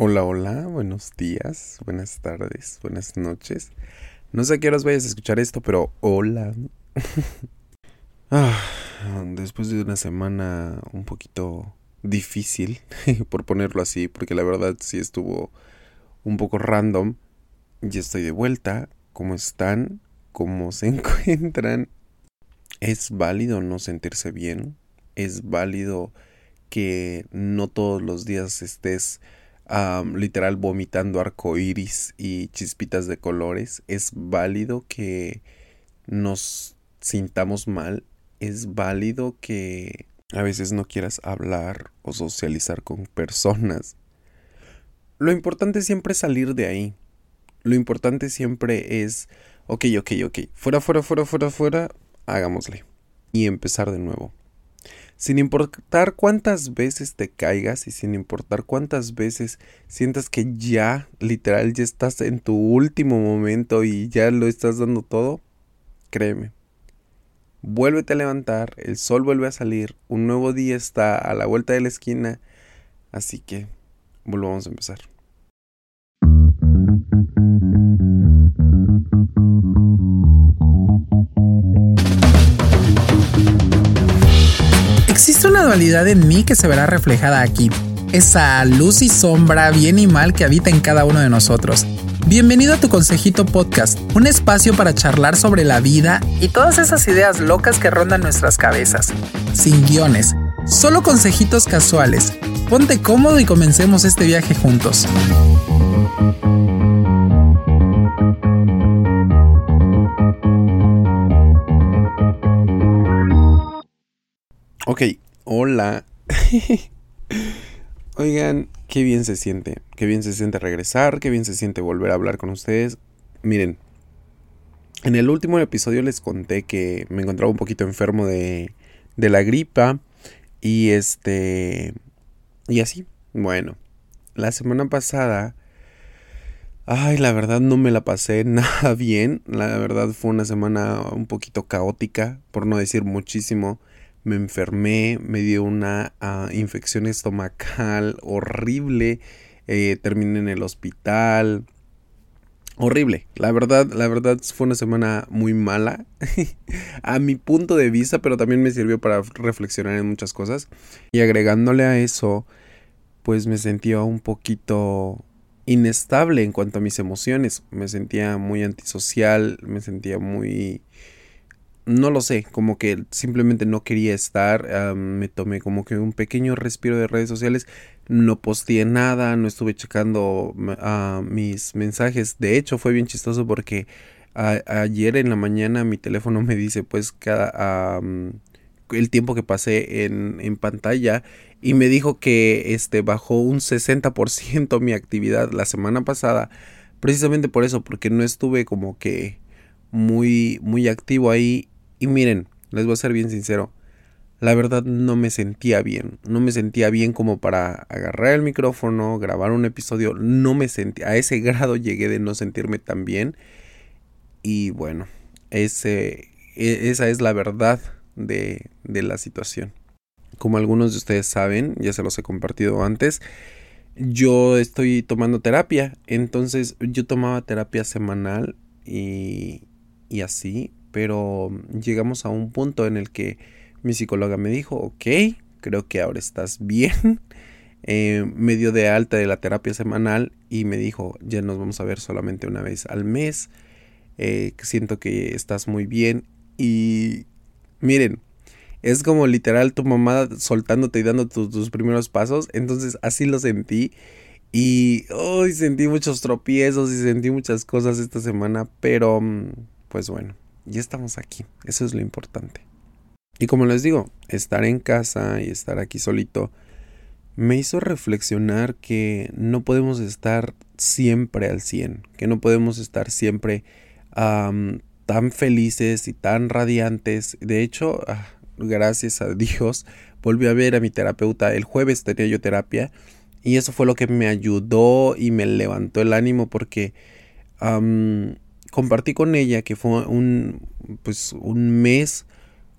Hola, hola, buenos días, buenas tardes, buenas noches. No sé a qué horas vayas a escuchar esto, pero hola. ah, después de una semana un poquito difícil, por ponerlo así, porque la verdad sí estuvo un poco random, ya estoy de vuelta. ¿Cómo están? ¿Cómo se encuentran? ¿Es válido no sentirse bien? ¿Es válido que no todos los días estés literal vomitando arcoíris y chispitas de colores. Es válido que nos sintamos mal. Es válido que a veces no quieras hablar o socializar con personas. Lo importante siempre es salir de ahí. Lo importante siempre es, ok, ok, ok, fuera, fuera, fuera, fuera, fuera, hagámosle. Y empezar de nuevo. Sin importar cuántas veces te caigas y sin importar cuántas veces sientas que ya, literal, ya estás en tu último momento y ya lo estás dando todo, créeme. Vuélvete a levantar, el sol vuelve a salir, un nuevo día está a la vuelta de la esquina, así que volvamos a empezar. Una dualidad en mí que se verá reflejada aquí. Esa luz y sombra, bien y mal que habita en cada uno de nosotros. Bienvenido a tu Consejito Podcast, un espacio para charlar sobre la vida y todas esas ideas locas que rondan nuestras cabezas. Sin guiones, solo consejitos casuales. Ponte cómodo y comencemos este viaje juntos. Ok, hola. Oigan, qué bien se siente. Qué bien se siente regresar, qué bien se siente volver a hablar con ustedes. Miren, en el último episodio les conté que me encontraba un poquito enfermo de, de la gripa. Y este... Y así. Bueno, la semana pasada... Ay, la verdad no me la pasé nada bien. La verdad fue una semana un poquito caótica, por no decir muchísimo me enfermé, me dio una ah, infección estomacal horrible, eh, terminé en el hospital. Horrible, la verdad, la verdad fue una semana muy mala a mi punto de vista, pero también me sirvió para reflexionar en muchas cosas. Y agregándole a eso, pues me sentía un poquito inestable en cuanto a mis emociones. Me sentía muy antisocial, me sentía muy no lo sé, como que simplemente no quería estar, me tomé como que un pequeño respiro de redes sociales, no posteé nada, no estuve checando mis mensajes, de hecho fue bien chistoso porque ayer en la mañana mi teléfono me dice pues cada el tiempo que pasé en, en, pantalla y me dijo que este bajó un 60% mi actividad la semana pasada, precisamente por eso, porque no estuve como que muy muy activo ahí y miren, les voy a ser bien sincero, la verdad no me sentía bien, no me sentía bien como para agarrar el micrófono, grabar un episodio, no me sentía, a ese grado llegué de no sentirme tan bien y bueno, e, esa es la verdad de, la situación. Como algunos de ustedes saben, ya se los he compartido antes, yo estoy tomando terapia, entonces yo tomaba terapia semanal y así, pero llegamos a un punto en el que mi psicóloga me dijo, ok, creo que ahora estás bien. Eh, me dio de alta de la terapia semanal y me dijo, ya nos vamos a ver solamente una vez al mes. Eh, siento que estás muy bien. Y miren, es como literal tu mamá soltándote y dando tus primeros pasos. Entonces así lo sentí. Y hoy sentí muchos tropiezos y sentí muchas cosas esta semana. Pero, mm, pues bueno, ya estamos aquí. Eso es lo importante. Y como les digo, estar en casa y estar aquí solito me hizo reflexionar que no podemos estar siempre al 100, que no podemos estar siempre tan felices y tan radiantes. De hecho, ah, gracias a Dios, volví a ver a mi terapeuta. El jueves tenía yo terapia y eso fue lo que me ayudó y me levantó el ánimo porque compartí con ella que fue un, pues, un mes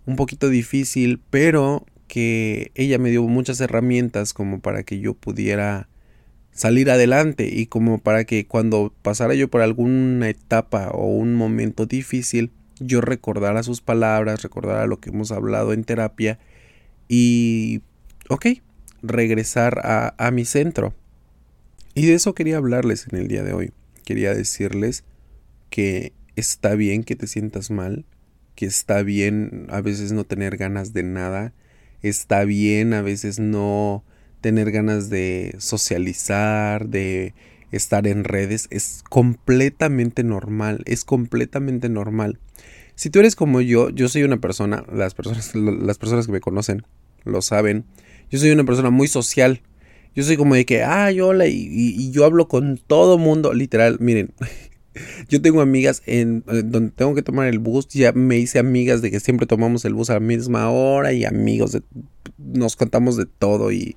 un poquito difícil, pero que ella me dio muchas herramientas como para que yo pudiera salir adelante y como para que cuando pasara yo por alguna etapa o un momento difícil, yo recordara sus palabras, recordara lo que hemos hablado en terapia y, ok, regresar a, a mi centro. Y de eso quería hablarles en el día de hoy. Quería decirles que está bien que te sientas mal, que está bien a veces no tener ganas de nada, está bien a veces no tener ganas de socializar, de estar en redes, es completamente normal, es completamente normal. Si tú eres como yo, yo soy una persona, las personas, las personas que me conocen lo saben, yo soy una persona muy social. Yo soy como de que, ah, hola, y, y yo hablo con todo mundo, literal, miren, yo tengo amigas en, donde tengo que tomar el bus, ya me hice amigas de que siempre tomamos el bus a la misma hora y amigos, de, nos contamos de todo y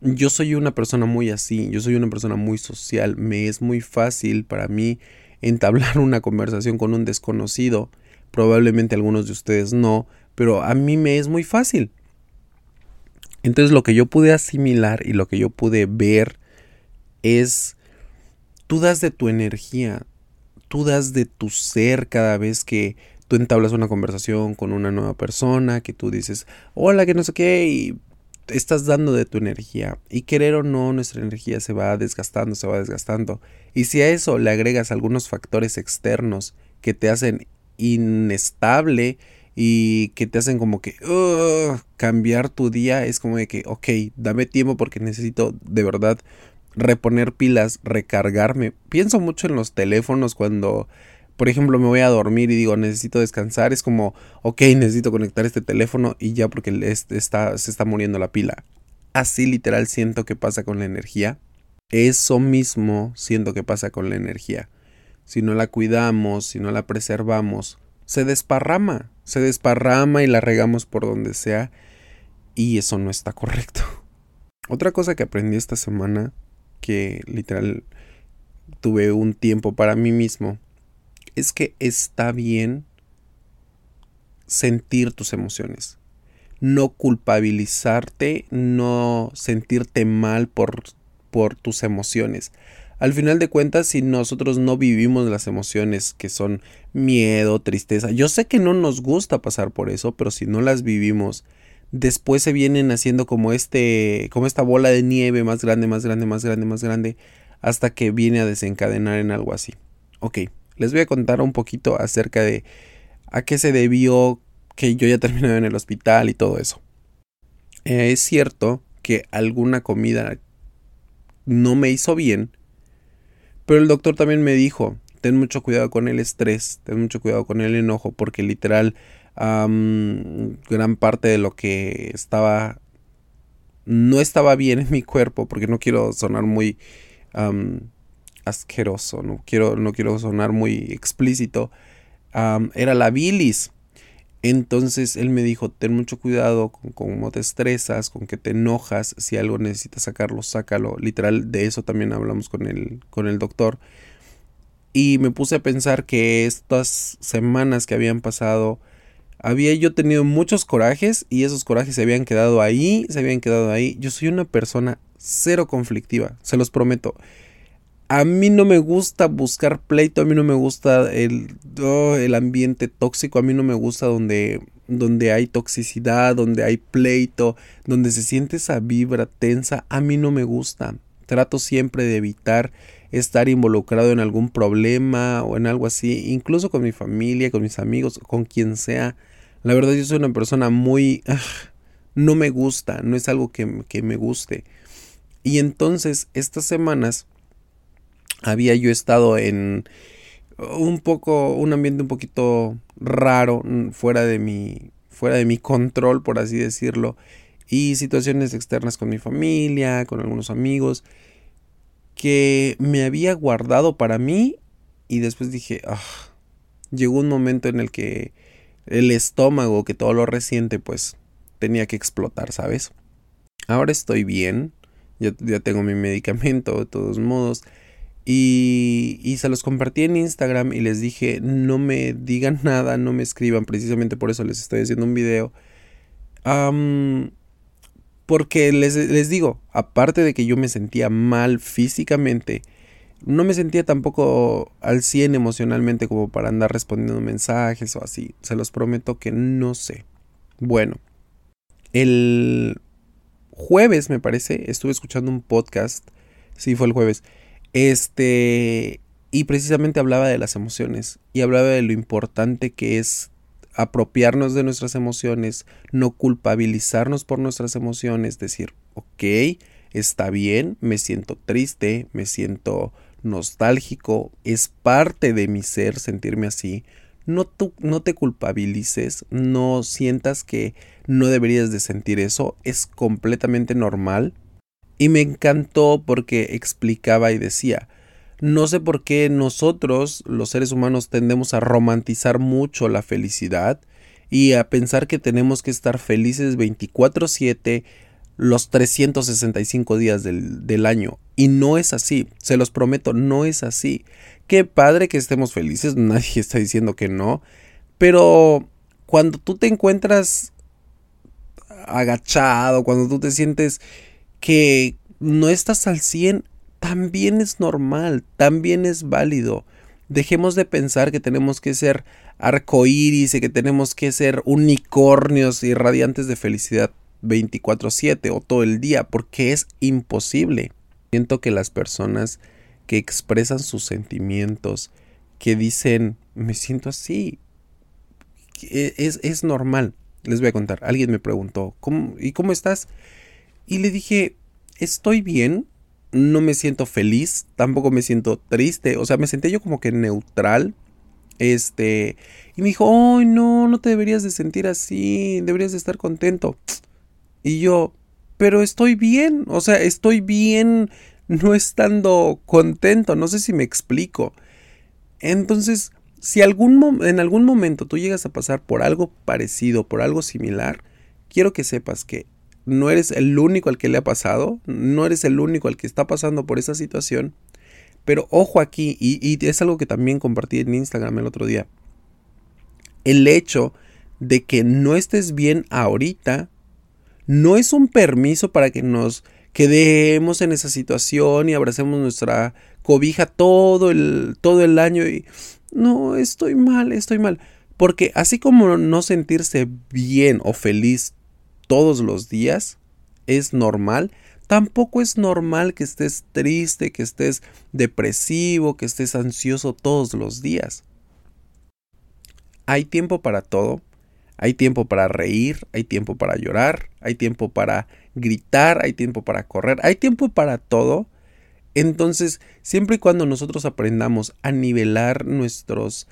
yo soy una persona muy así, yo soy una persona muy social, me es muy fácil para mí entablar una conversación con un desconocido, probablemente algunos de ustedes no, pero a mí me es muy fácil. Entonces lo que yo pude asimilar y lo que yo pude ver es, tú das de tu energía, tú das de tu ser cada vez que tú entablas una conversación con una nueva persona, que tú dices, hola, que no sé qué, y estás dando de tu energía y querer o no nuestra energía se va desgastando, se va desgastando. Y si a eso le agregas algunos factores externos que te hacen inestable y que te hacen como que cambiar tu día, es como de que, ok, dame tiempo porque necesito de verdad reponer pilas, recargarme. Pienso mucho en los teléfonos cuando por ejemplo, me voy a dormir y digo, necesito descansar, es como, ok, necesito conectar este teléfono y ya porque está, se está muriendo la pila. Así literal siento que pasa con la energía. Eso mismo siento que pasa con la energía. Si no la cuidamos, si no la preservamos, se desparrama, se desparrama y la regamos por donde sea y eso no está correcto. Otra cosa que aprendí esta semana, que literal tuve un tiempo para mí mismo, es que está bien sentir tus emociones. No culpabilizarte, no sentirte mal por, por tus emociones. Al final de cuentas, si nosotros no vivimos las emociones que son miedo, tristeza, yo sé que no nos gusta pasar por eso, pero si no las vivimos, después se vienen haciendo como este, como esta bola de nieve más grande, más grande, más grande, más grande, hasta que viene a desencadenar en algo así. Ok, les voy a contar un poquito acerca de a qué se debió que yo ya terminé en el hospital y todo eso. Eh, es cierto que alguna comida no me hizo bien, pero el doctor también me dijo, ten mucho cuidado con el estrés, ten mucho cuidado con el enojo, porque literal gran parte de lo que estaba no estaba bien en mi cuerpo, porque no quiero sonar muy asqueroso, no quiero, no quiero sonar muy explícito, era la bilis. Entonces él me dijo, ten mucho cuidado con cómo te estresas, con que te enojas, si algo necesitas sacarlo, sácalo. Literal, de eso también hablamos con el, con el doctor. Y me puse a pensar que estas semanas que habían pasado, había yo tenido muchos corajes y esos corajes se habían quedado ahí, se habían quedado ahí. Yo soy una persona cero conflictiva, se los prometo a mí no me gusta buscar pleito, a mí no me gusta el, oh, el ambiente tóxico, a mí no me gusta donde, donde hay toxicidad, donde hay pleito, donde se siente esa vibra tensa, a mí no me gusta. Trato siempre de evitar estar involucrado en algún problema o en algo así, incluso con mi familia, con mis amigos, con quien sea. La verdad yo soy una persona muy... Ah, no me gusta, no es algo que, que me guste. Y entonces estas semanas había yo estado en un poco, un ambiente un poquito raro, mm, fuera de mi, fuera de mi control, por así decirlo, y situaciones externas con mi familia, con algunos amigos, que me había guardado para mí y después dije, ah, llegó un momento en el que el estómago, que todo lo resiente, pues tenía que explotar, ¿sabes? Ahora estoy bien, ya, ya tengo mi medicamento, de todos modos, y, y, se los compartí en Instagram y les dije, no me digan nada, no me escriban, precisamente por eso les estoy haciendo un video. Porque les, les digo, aparte de que yo me sentía mal físicamente, no me sentía tampoco al 100 emocionalmente como para andar respondiendo mensajes o así. Se los prometo que no sé. Bueno, el jueves me parece, estuve escuchando un podcast. Sí, fue el jueves. Este, y precisamente hablaba de las emociones y hablaba de lo importante que es apropiarnos de nuestras emociones, no culpabilizarnos por nuestras emociones, decir, ok, está bien, me siento triste, me siento nostálgico, es parte de mi ser sentirme así. No, no te culpabilices, no sientas que no deberías de sentir eso, es completamente normal. Y me encantó porque explicaba y decía, no sé por qué nosotros, los seres humanos, tendemos a romantizar mucho la felicidad y a pensar que tenemos que estar felices 24/7 los 365 días del, del, año. Y no es así, se los prometo, no es así. Qué padre que estemos felices, nadie está diciendo que no. Pero cuando tú te encuentras agachado, cuando tú te sientes que no estás al 100, también es normal, también es válido. Dejemos de pensar que tenemos que ser arcoíris y que tenemos que ser unicornios y radiantes de felicidad 24/7 o todo el día, porque es imposible. Siento que las personas que expresan sus sentimientos, que dicen, me siento así, es, es normal. Les voy a contar, alguien me preguntó, ¿cómo, ¿y cómo estás? Y le dije, estoy bien, no me siento feliz, tampoco me siento triste, o sea, me senté yo como que neutral. Este, y me dijo, "Ay, no, no te deberías de sentir así, deberías de estar contento." Y yo, "Pero estoy bien, o sea, estoy bien no estando contento, no sé si me explico." Entonces, si algún en algún momento tú llegas a pasar por algo parecido, por algo similar, quiero que sepas que no eres el único al que le ha pasado, no eres el único al que está pasando por esa situación. Pero ojo aquí, y, es algo que también compartí en Instagram el otro día. El hecho de que no estés bien ahorita no es un permiso para que nos quedemos en esa situación y abracemos nuestra cobija todo el, todo el año y no, estoy mal, estoy mal. Porque así como no sentirse bien o feliz todos los días es normal. Tampoco es normal que estés triste, que estés depresivo, que estés ansioso todos los días. Hay tiempo para todo. Hay tiempo para reír, hay tiempo para llorar, hay tiempo para gritar, hay tiempo para correr, hay tiempo para todo. Entonces, siempre y cuando nosotros aprendamos a nivelar nuestros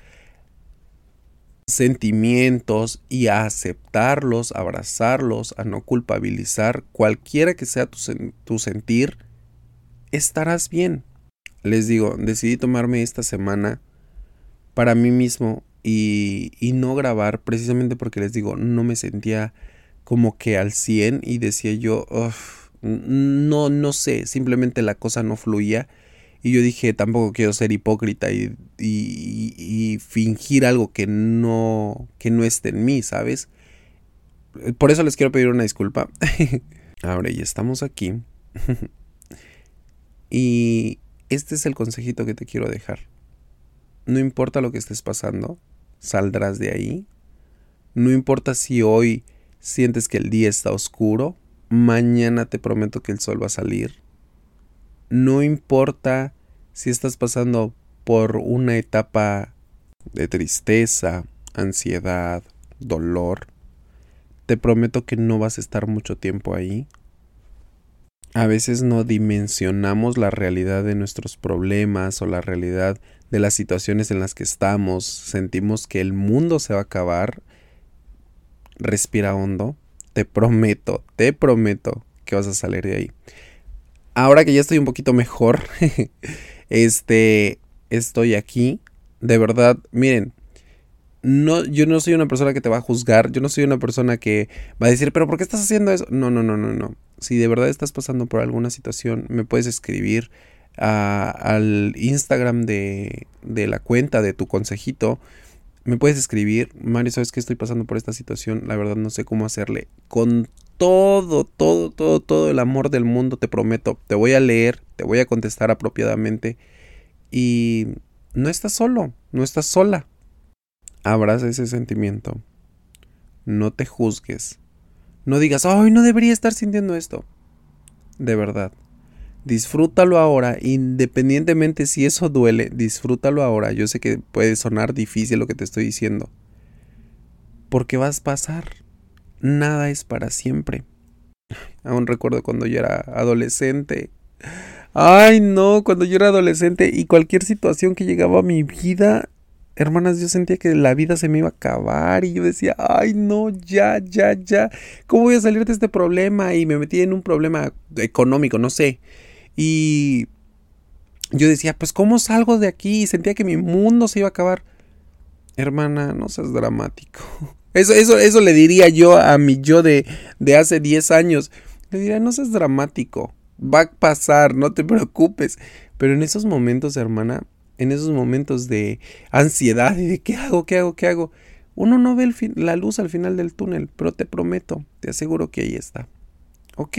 sentimientos y a aceptarlos, abrazarlos, a no culpabilizar, cualquiera que sea tu, sentir, estarás bien. Les digo, decidí tomarme esta semana para mí mismo y, y no grabar precisamente porque les digo, no me sentía como que al 100 y decía yo, no, no sé, simplemente la cosa no fluía y yo dije, tampoco quiero ser hipócrita y, fingir algo que no, que no esté en mí, ¿sabes? Por eso les quiero pedir una disculpa. Ahora ya estamos aquí. y este es el consejito que te quiero dejar. No importa lo que estés pasando, saldrás de ahí. No importa si hoy sientes que el día está oscuro, mañana te prometo que el sol va a salir no importa si estás pasando por una etapa de tristeza, ansiedad, dolor, te prometo que no vas a estar mucho tiempo ahí. A veces no dimensionamos la realidad de nuestros problemas o la realidad de las situaciones en las que estamos, sentimos que el mundo se va a acabar. Respira hondo, te prometo, te prometo que vas a salir de ahí ahora que ya estoy un poquito mejor, este, estoy aquí. De verdad, miren, no, yo no soy una persona que te va a juzgar, yo no soy una persona que va a decir, pero ¿por qué estás haciendo eso? No, no, no, no, no. Si de verdad estás pasando por alguna situación, me puedes escribir al Instagram de, de la cuenta de tu consejito me puedes escribir, Mario, sabes que estoy pasando por esta situación, la verdad no sé cómo hacerle. Con todo, todo, todo, todo el amor del mundo, te prometo, te voy a leer, te voy a contestar apropiadamente y no estás solo, no estás sola. Abraza ese sentimiento. No te juzgues. No digas, ay, no debería estar sintiendo esto. De verdad. Disfrútalo ahora, independientemente si eso duele, disfrútalo ahora. Yo sé que puede sonar difícil lo que te estoy diciendo. Porque vas a pasar. Nada es para siempre. Aún recuerdo cuando yo era adolescente. Ay, no, cuando yo era adolescente y cualquier situación que llegaba a mi vida, hermanas, yo sentía que la vida se me iba a acabar y yo decía, ay, no, ya, ya, ya, ¿cómo voy a salir de este problema? Y me metí en un problema económico, no sé. Y yo decía, pues ¿cómo salgo de aquí? Y sentía que mi mundo se iba a acabar. Hermana, no seas dramático. Eso, eso, eso le diría yo a mi yo de, de hace 10 años. Le diría, no seas dramático. Va a pasar, no te preocupes. Pero en esos momentos, hermana, en esos momentos de ansiedad y de qué hago, qué hago, qué hago, uno no ve la luz al final del túnel, pero te prometo, te aseguro que ahí está. ¿Ok?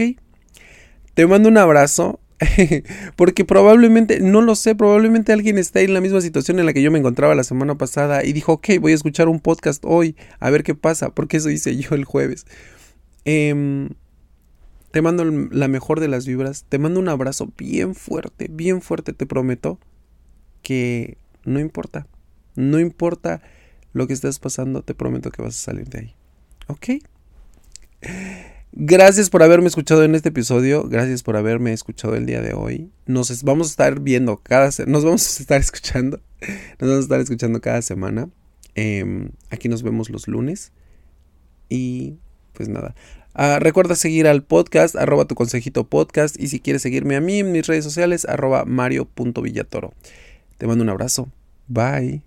Te mando un abrazo Porque probablemente, no lo sé, probablemente alguien está en la misma situación en la que yo me encontraba la semana pasada y dijo, ok, voy a escuchar un podcast hoy, a ver qué pasa, porque eso hice yo el jueves. Em, te mando la mejor de las vibras, te mando un abrazo bien fuerte, bien fuerte, te prometo que no importa, no importa lo que estés pasando, te prometo que vas a salir de ahí. ¿Ok? Gracias por haberme escuchado en este episodio. Gracias por haberme escuchado el día de hoy. Nos vamos a estar viendo cada nos vamos a estar escuchando. Nos vamos a estar escuchando cada semana. Em, aquí nos vemos los lunes. Y pues nada. Ah, recuerda seguir al podcast, arroba tu consejito podcast. Y si quieres seguirme a mí en mis redes sociales, arroba mario.villatoro. Te mando un abrazo. Bye.